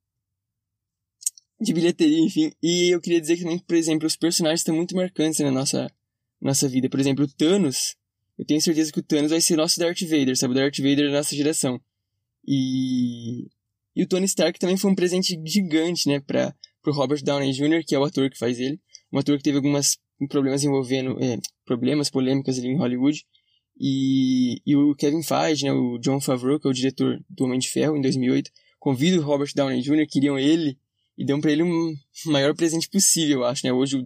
de bilheteria, enfim. E eu queria dizer que também, por exemplo, os personagens estão muito marcantes na nossa, nossa vida. Por exemplo, o Thanos, eu tenho certeza que o Thanos vai ser nosso Darth Vader, sabe? O Darth Vader da nossa geração. E, e o Tony Stark também foi um presente gigante, né, para pro Robert Downey Jr., que é o ator que faz ele. Um ator que teve algumas problemas envolvendo, é, problemas, polêmicas ali em Hollywood. E, e o Kevin Feige, né, o John Favreau, que é o diretor do Homem de Ferro, em 2008, convida o Robert Downey Jr., queriam ele e dão pra ele um maior presente possível, eu acho, né? Hoje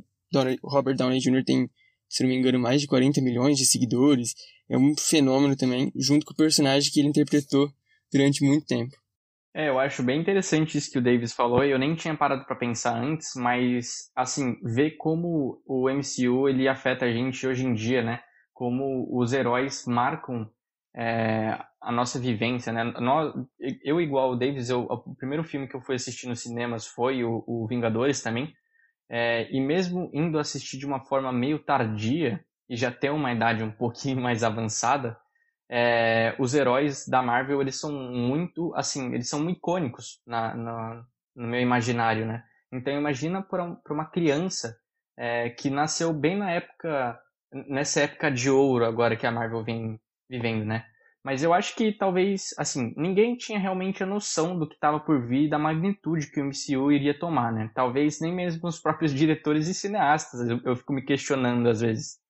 o Robert Downey Jr. tem, se não me engano, mais de 40 milhões de seguidores. É um fenômeno também, junto com o personagem que ele interpretou durante muito tempo. É, eu acho bem interessante isso que o Davis falou, e eu nem tinha parado pra pensar antes, mas, assim, ver como o MCU, ele afeta a gente hoje em dia, né? Como os heróis marcam é, a nossa vivência, né? Nós, eu, igual o Davis, eu, o primeiro filme que eu fui assistir nos cinemas foi o, o Vingadores também, é, e mesmo indo assistir de uma forma meio tardia, e já ter uma idade um pouquinho mais avançada, é, os heróis da Marvel eles são muito assim eles são muito icônicos na, na- no meu imaginário né então imagina para um, uma criança é, que nasceu bem na época nessa época de ouro agora que a Marvel vem vivendo né mas eu acho que talvez assim ninguém tinha realmente a noção do que estava por vir e da magnitude que o MCU iria tomar né talvez nem mesmo os próprios diretores e cineastas eu, eu fico me questionando às vezes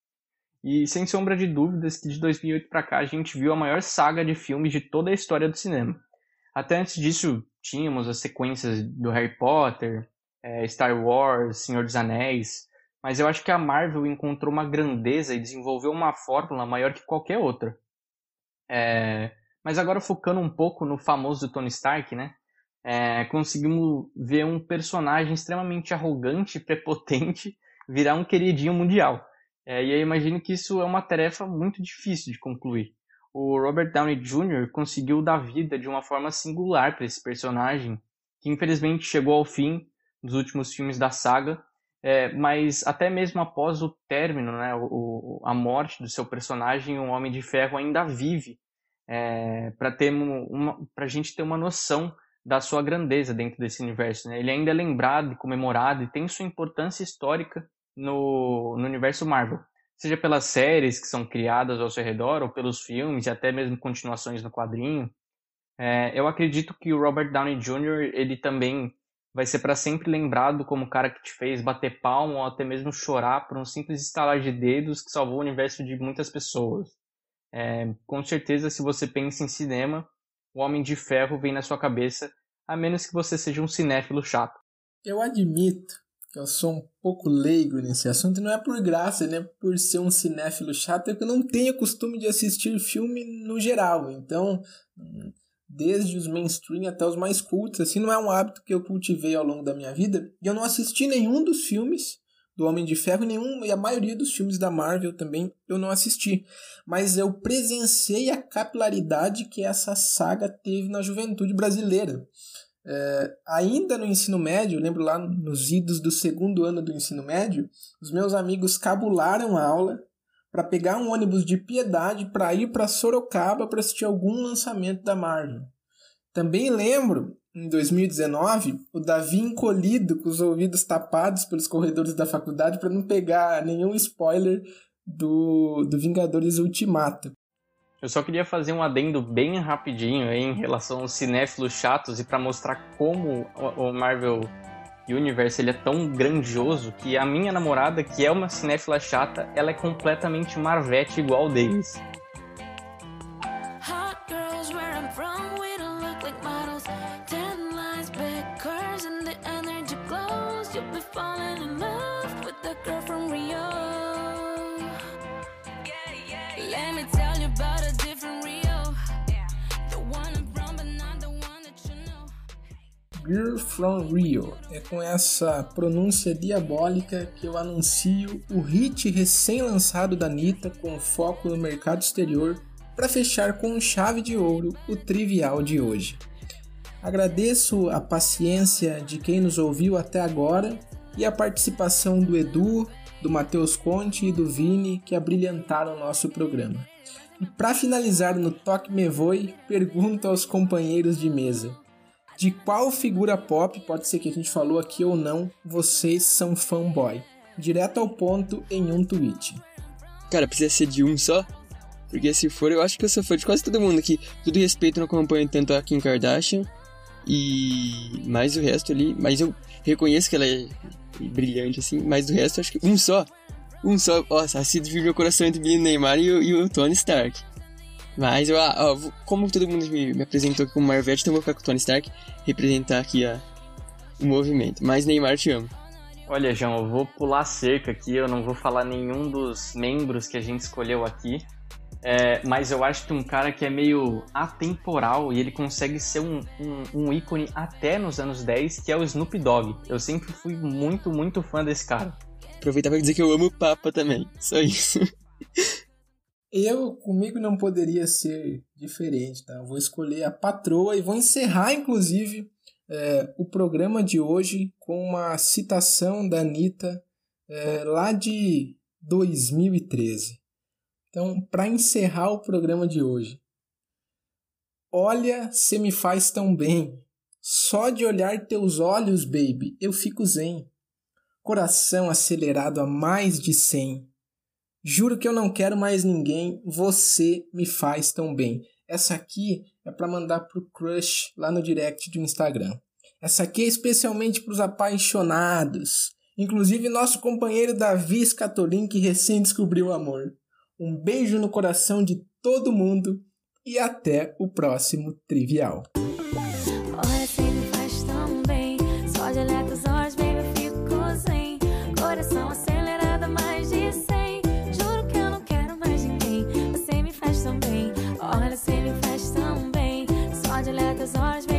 e sem sombra de dúvidas que de 2008 para cá a gente viu a maior saga de filmes de toda a história do cinema. Até antes disso tínhamos as sequências do Harry Potter, eh, Star Wars, Senhor dos Anéis, mas eu acho que a Marvel encontrou uma grandeza e desenvolveu uma fórmula maior que qualquer outra. Eh, mas agora focando um pouco no famoso Tony Stark, né? Eh, conseguimos ver um personagem extremamente arrogante prepotente virar um queridinho mundial. É, e eu imagino que isso é uma tarefa muito difícil de concluir. O Robert Downey Jr. conseguiu dar vida de uma forma singular para esse personagem, que infelizmente chegou ao fim dos últimos filmes da saga, é, mas até mesmo após o término, né, o- a morte do seu personagem, o Homem de Ferro ainda vive, é, para a gente ter uma noção da sua grandeza dentro desse universo. Né? Ele ainda é lembrado comemorado e tem sua importância histórica no, no universo Marvel. Seja pelas séries que são criadas ao seu redor, ou pelos filmes, e até mesmo continuações no quadrinho. É, eu acredito que o Robert Downey Jr., ele também vai ser para sempre lembrado como o cara que te fez bater palma ou até mesmo chorar por um simples estalar de dedos que salvou o universo de muitas pessoas. É, com certeza, se você pensa em cinema, o Homem de Ferro vem na sua cabeça, a menos que você seja um cinéfilo chato. Eu admito que eu sou um pouco leigo nesse assunto, e não é por graça, né? Por ser um cinéfilo chato, é que eu não tenho costume de assistir filme no geral. Então, desde os mainstream até os mais cultos, assim, não é um hábito que eu cultivei ao longo da minha vida. E eu não assisti nenhum dos filmes do Homem de Ferro, nenhum, e a maioria dos filmes da Marvel também eu não assisti. Mas eu presenciei a capilaridade que essa saga teve na juventude brasileira. É, ainda no ensino médio, lembro lá nos idos do segundo ano do ensino médio, os meus amigos cabularam a aula para pegar um ônibus de piedade para ir para Sorocaba para assistir algum lançamento da Marvel. Também lembro, em 2019, o Davi encolhido com os ouvidos tapados pelos corredores da faculdade para não pegar nenhum spoiler do, do Vingadores Ultimato. Eu só queria fazer um adendo bem rapidinho aí em relação aos cinéfilos chatos e para mostrar como o o Marvel Universe ele é tão grandioso que a minha namorada, que é uma cinéfila chata, ela é completamente Marvete igual deles. From Rio. É com essa pronúncia diabólica que eu anuncio o hit recém-lançado da Anitta com foco no mercado exterior para fechar com chave de ouro o trivial de hoje. Agradeço a paciência de quem nos ouviu até agora e a participação do Edu, do Matheus Conte e do Vini que abrilhantaram o nosso programa. E para finalizar no Toque Me Voe, pergunto aos companheiros de mesa: de qual figura pop, pode ser que a gente falou aqui ou não, vocês são fanboy? Direto ao ponto em um tweet. Cara, precisa ser de um só? Porque se for, eu acho que eu sou fã de quase todo mundo aqui. Tudo respeito, não acompanho tanto a Kim Kardashian e mais o resto ali. Mas eu reconheço que ela é brilhante, assim. Mas do resto, acho que um só. Um só. Nossa, assim divide meu coração entre o Neymar e o, e o Tony Stark. Mas eu, ah, como todo mundo me, me apresentou como Marvete, então eu vou ficar com o Tony Stark representar aqui a, o movimento. Mas Neymar, te amo. Olha, João, eu vou pular a cerca aqui, eu não vou falar nenhum dos membros que a gente escolheu aqui. É, mas eu acho que um cara que é meio atemporal e ele consegue ser um, um, um ícone até nos anos 10, que é o Snoop Dogg. Eu sempre fui muito, muito fã desse cara. Aproveitar pra dizer que eu amo o Papa também. Só isso. Eu, comigo não poderia ser diferente, tá? Eu vou escolher a patroa e vou encerrar, inclusive, é, o programa de hoje com uma citação da Anitta é, lá de 2013. Então, para encerrar o programa de hoje, olha, cê me faz tão bem. Só de olhar teus olhos, baby, eu fico zen. Coração acelerado a mais de 100. Juro que eu não quero mais ninguém, você me faz tão bem. Essa aqui é para mandar pro crush lá no direct do Instagram. Essa aqui é especialmente para os apaixonados, inclusive nosso companheiro Davi Scatolin que recém descobriu o amor. Um beijo no coração de todo mundo e até o próximo trivial. Você me